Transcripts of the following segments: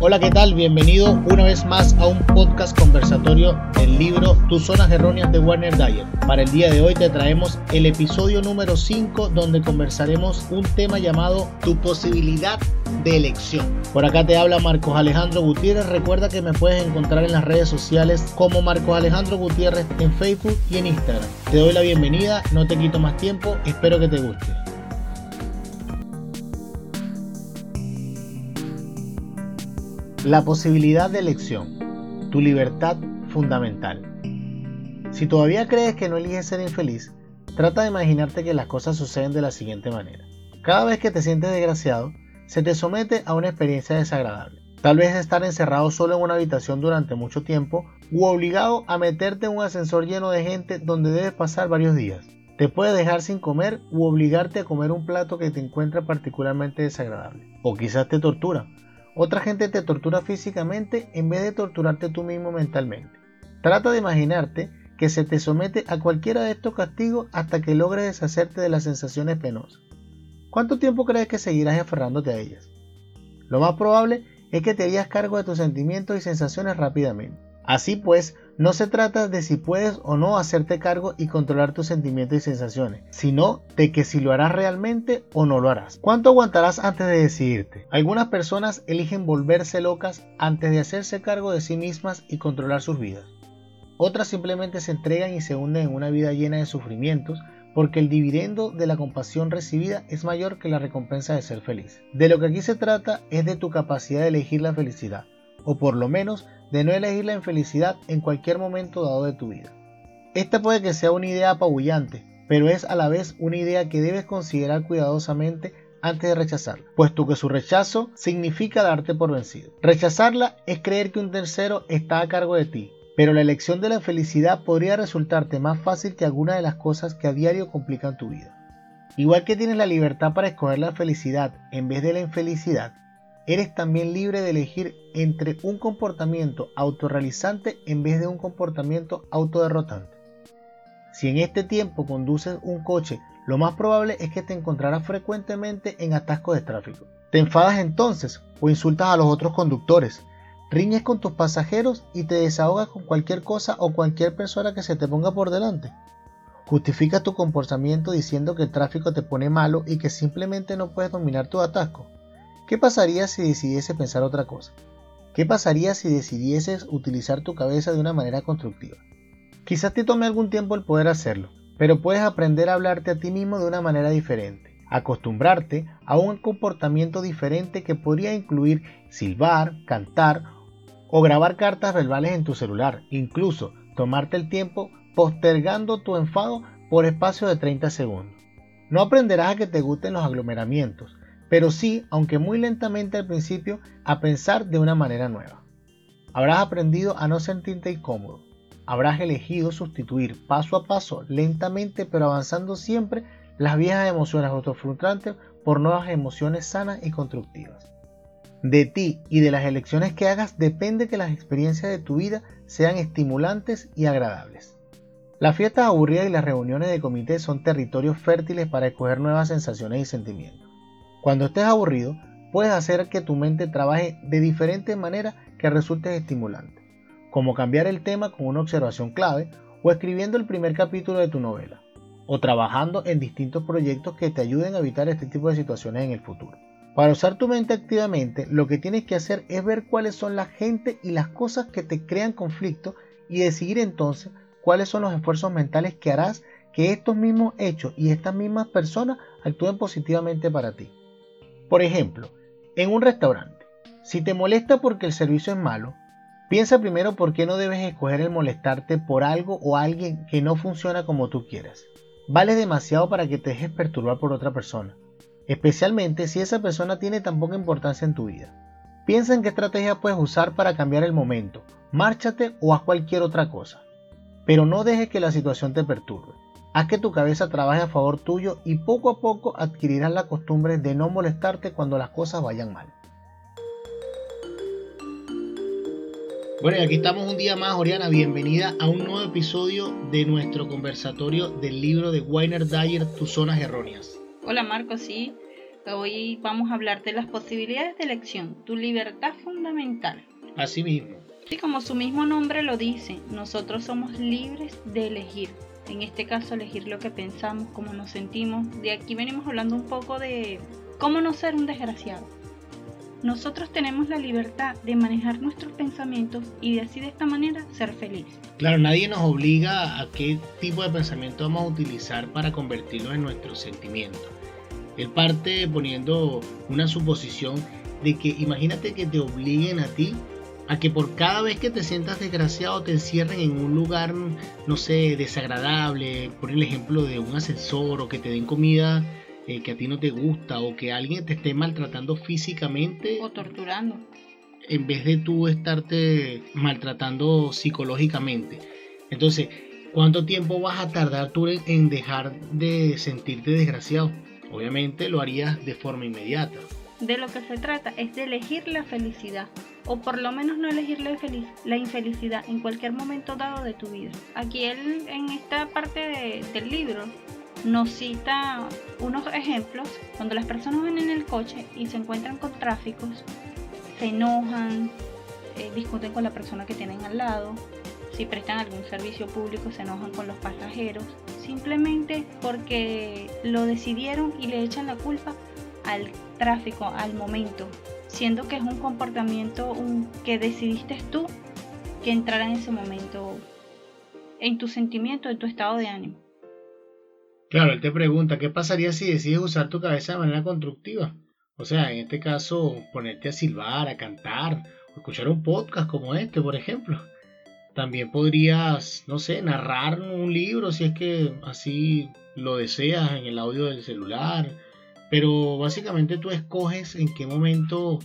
Hola, ¿qué tal? Bienvenido una vez más a un podcast conversatorio del libro Tus zonas erróneas de Warner Dyer. Para el día de hoy te traemos el episodio número 5 donde conversaremos un tema llamado Tu posibilidad de elección. Por acá te habla Marcos Alejandro Gutiérrez. Recuerda que me puedes encontrar en las redes sociales como Marcos Alejandro Gutiérrez en Facebook y en Instagram. Te doy la bienvenida, no te quito más tiempo, espero que te guste. La posibilidad de elección, tu libertad fundamental. Si todavía crees que no eliges ser infeliz, trata de imaginarte que las cosas suceden de la siguiente manera. Cada vez que te sientes desgraciado, se te somete a una experiencia desagradable. Tal vez estar encerrado solo en una habitación durante mucho tiempo u obligado a meterte en un ascensor lleno de gente donde debes pasar varios días. Te puede dejar sin comer u obligarte a comer un plato que te encuentra particularmente desagradable. O quizás te tortura otra gente te tortura físicamente en vez de torturarte tú mismo mentalmente. Trata de imaginarte que se te somete a cualquiera de estos castigos hasta que logres deshacerte de las sensaciones penosas. ¿Cuánto tiempo crees que seguirás aferrándote a ellas? Lo más probable es que te harías cargo de tus sentimientos y sensaciones rápidamente. Así pues, no se trata de si puedes o no hacerte cargo y controlar tus sentimientos y sensaciones, sino de que si lo harás realmente o no lo harás. ¿Cuánto aguantarás antes de decidirte? Algunas personas eligen volverse locas antes de hacerse cargo de sí mismas y controlar sus vidas. Otras simplemente se entregan y se hunden en una vida llena de sufrimientos porque el dividendo de la compasión recibida es mayor que la recompensa de ser feliz. De lo que aquí se trata es de tu capacidad de elegir la felicidad, o por lo menos de no elegir la infelicidad en cualquier momento dado de tu vida. Esta puede que sea una idea apabullante, pero es a la vez una idea que debes considerar cuidadosamente antes de rechazarla, puesto que su rechazo significa darte por vencido. Rechazarla es creer que un tercero está a cargo de ti, pero la elección de la felicidad podría resultarte más fácil que alguna de las cosas que a diario complican tu vida. Igual que tienes la libertad para escoger la felicidad en vez de la infelicidad, eres también libre de elegir entre un comportamiento autorrealizante en vez de un comportamiento autoderrotante. Si en este tiempo conduces un coche, lo más probable es que te encontrarás frecuentemente en atascos de tráfico. Te enfadas entonces o insultas a los otros conductores, riñes con tus pasajeros y te desahogas con cualquier cosa o cualquier persona que se te ponga por delante. Justificas tu comportamiento diciendo que el tráfico te pone malo y que simplemente no puedes dominar tu atasco. ¿Qué pasaría si decidiese pensar otra cosa? ¿Qué pasaría si decidieses utilizar tu cabeza de una manera constructiva? Quizás te tome algún tiempo el poder hacerlo, pero puedes aprender a hablarte a ti mismo de una manera diferente, acostumbrarte a un comportamiento diferente que podría incluir silbar, cantar o grabar cartas verbales en tu celular, incluso tomarte el tiempo postergando tu enfado por espacio de 30 segundos. No aprenderás a que te gusten los aglomeramientos, pero sí, aunque muy lentamente al principio, a pensar de una manera nueva. Habrás aprendido a no sentirte incómodo. Habrás elegido sustituir paso a paso, lentamente pero avanzando siempre, las viejas emociones autofrustrantes por nuevas emociones sanas y constructivas. De ti y de las elecciones que hagas depende que las experiencias de tu vida sean estimulantes y agradables. Las fiestas aburridas y las reuniones de comité son territorios fértiles para escoger nuevas sensaciones y sentimientos. Cuando estés aburrido, puedes hacer que tu mente trabaje de diferentes maneras que resulten estimulantes, como cambiar el tema con una observación clave o escribiendo el primer capítulo de tu novela, o trabajando en distintos proyectos que te ayuden a evitar este tipo de situaciones en el futuro. Para usar tu mente activamente, lo que tienes que hacer es ver cuáles son la gente y las cosas que te crean conflicto y decidir entonces cuáles son los esfuerzos mentales que harás que estos mismos hechos y estas mismas personas actúen positivamente para ti. Por ejemplo, en un restaurante, si te molesta porque el servicio es malo, piensa primero por qué no debes escoger el molestarte por algo o alguien que no funciona como tú quieras. Vale demasiado para que te dejes perturbar por otra persona, especialmente si esa persona tiene tan poca importancia en tu vida. Piensa en qué estrategia puedes usar para cambiar el momento, márchate o haz cualquier otra cosa. Pero no dejes que la situación te perturbe. Haz que tu cabeza trabaje a favor tuyo y poco a poco adquirirás la costumbre de no molestarte cuando las cosas vayan mal. Bueno, y aquí estamos un día más, Oriana. Bienvenida a un nuevo episodio de nuestro conversatorio del libro de Weiner Dyer, Tus Zonas Erróneas. Hola Marco, sí. Hoy vamos a hablar de las posibilidades de elección, tu libertad fundamental. Así mismo. Y como su mismo nombre lo dice, nosotros somos libres de elegir. En este caso, elegir lo que pensamos, cómo nos sentimos. De aquí venimos hablando un poco de cómo no ser un desgraciado. Nosotros tenemos la libertad de manejar nuestros pensamientos y de así de esta manera ser felices. Claro, nadie nos obliga a qué tipo de pensamiento vamos a utilizar para convertirlo en nuestro sentimiento. Él parte poniendo una suposición de que imagínate que te obliguen a ti a que por cada vez que te sientas desgraciado te encierren en un lugar, no sé, desagradable, por el ejemplo de un ascensor o que te den comida eh, que a ti no te gusta o que alguien te esté maltratando físicamente o torturando en vez de tú estarte maltratando psicológicamente. Entonces, ¿cuánto tiempo vas a tardar tú en dejar de sentirte desgraciado? Obviamente lo harías de forma inmediata. De lo que se trata es de elegir la felicidad o por lo menos no elegir la, infelicidad en cualquier momento dado de tu vida. Aquí en esta parte del libro nos cita unos ejemplos cuando las personas van en el coche y se encuentran con tráficos, se enojan, eh, discuten con la persona que tienen al lado, si prestan algún servicio público se enojan con los pasajeros, simplemente porque lo decidieron y le echan la culpa al tráfico, al momento, siendo que es un comportamiento que decidiste tú que entrara en ese momento en tu sentimiento, en tu estado de ánimo. Claro, él te pregunta, ¿qué pasaría si decides usar tu cabeza de manera constructiva? O sea, en este caso, ponerte a silbar, a cantar, o escuchar un podcast como este, por ejemplo. También podrías, no sé, narrar un libro si es que así lo deseas en el audio del celular, pero básicamente tú escoges en qué momento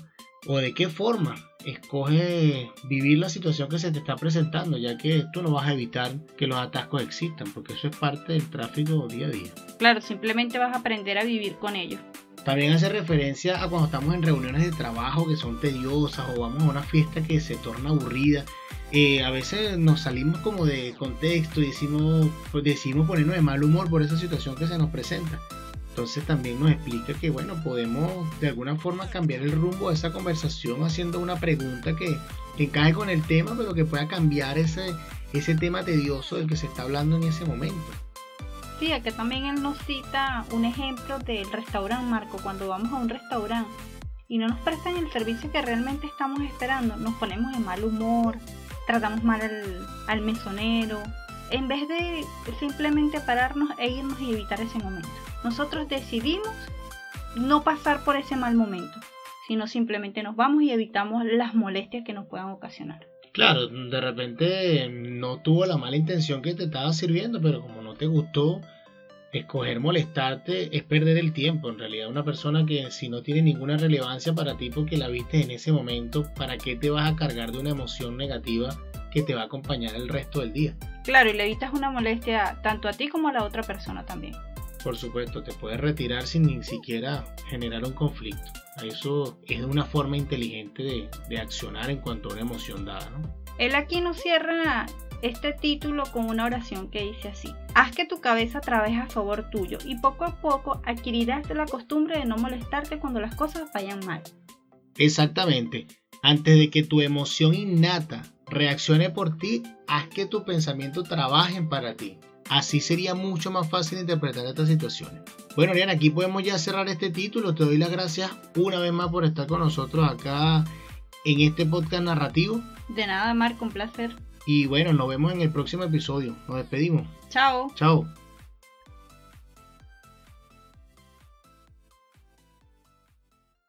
o de qué forma escoges vivir la situación que se te está presentando, ya que tú no vas a evitar que los atascos existan, porque eso es parte del tráfico día a día. Claro, simplemente vas a aprender a vivir con ellos. También hace referencia a cuando estamos en reuniones de trabajo que son tediosas o vamos a una fiesta que se torna aburrida. Eh, a veces nos salimos como de contexto y decimos, pues decimos ponernos de mal humor por esa situación que se nos presenta. Entonces también nos explica que, bueno, podemos de alguna forma cambiar el rumbo de esa conversación haciendo una pregunta que, encaje con el tema, pero que pueda cambiar ese, ese tema tedioso del que se está hablando en ese momento. Sí, aquí también él nos cita un ejemplo del restaurante Marco. Cuando vamos a un restaurante y no nos prestan el servicio que realmente estamos esperando, nos ponemos en mal humor, tratamos mal al, al mesonero, en vez de simplemente pararnos e irnos y evitar ese momento. Nosotros decidimos no pasar por ese mal momento, sino simplemente nos vamos y evitamos las molestias que nos puedan ocasionar. Claro, de repente no tuvo la mala intención que te estaba sirviendo, pero como no te gustó, escoger molestarte es perder el tiempo. En realidad, una persona que si no tiene ninguna relevancia para ti porque la viste en ese momento, ¿para qué te vas a cargar de una emoción negativa que te va a acompañar el resto del día? Claro, y le evitas una molestia tanto a ti como a la otra persona también por supuesto, te puedes retirar sin ni siquiera generar un conflicto. Eso es una forma inteligente de, accionar en cuanto a una emoción dada. ¿no? Él aquí nos cierra este título con una oración que dice así. Haz que tu cabeza trabaje a favor tuyo y poco a poco adquirirás la costumbre de no molestarte cuando las cosas vayan mal. Exactamente. Antes de que tu emoción innata reaccione por ti, haz que tu pensamiento trabajen para ti. Así sería mucho más fácil interpretar estas situaciones. Bueno, Ariana, aquí podemos ya cerrar este título. Te doy las gracias una vez más por estar con nosotros acá en este podcast narrativo. De nada, Marco, un placer. Y bueno, nos vemos en el próximo episodio. Nos despedimos. Chao. Chao.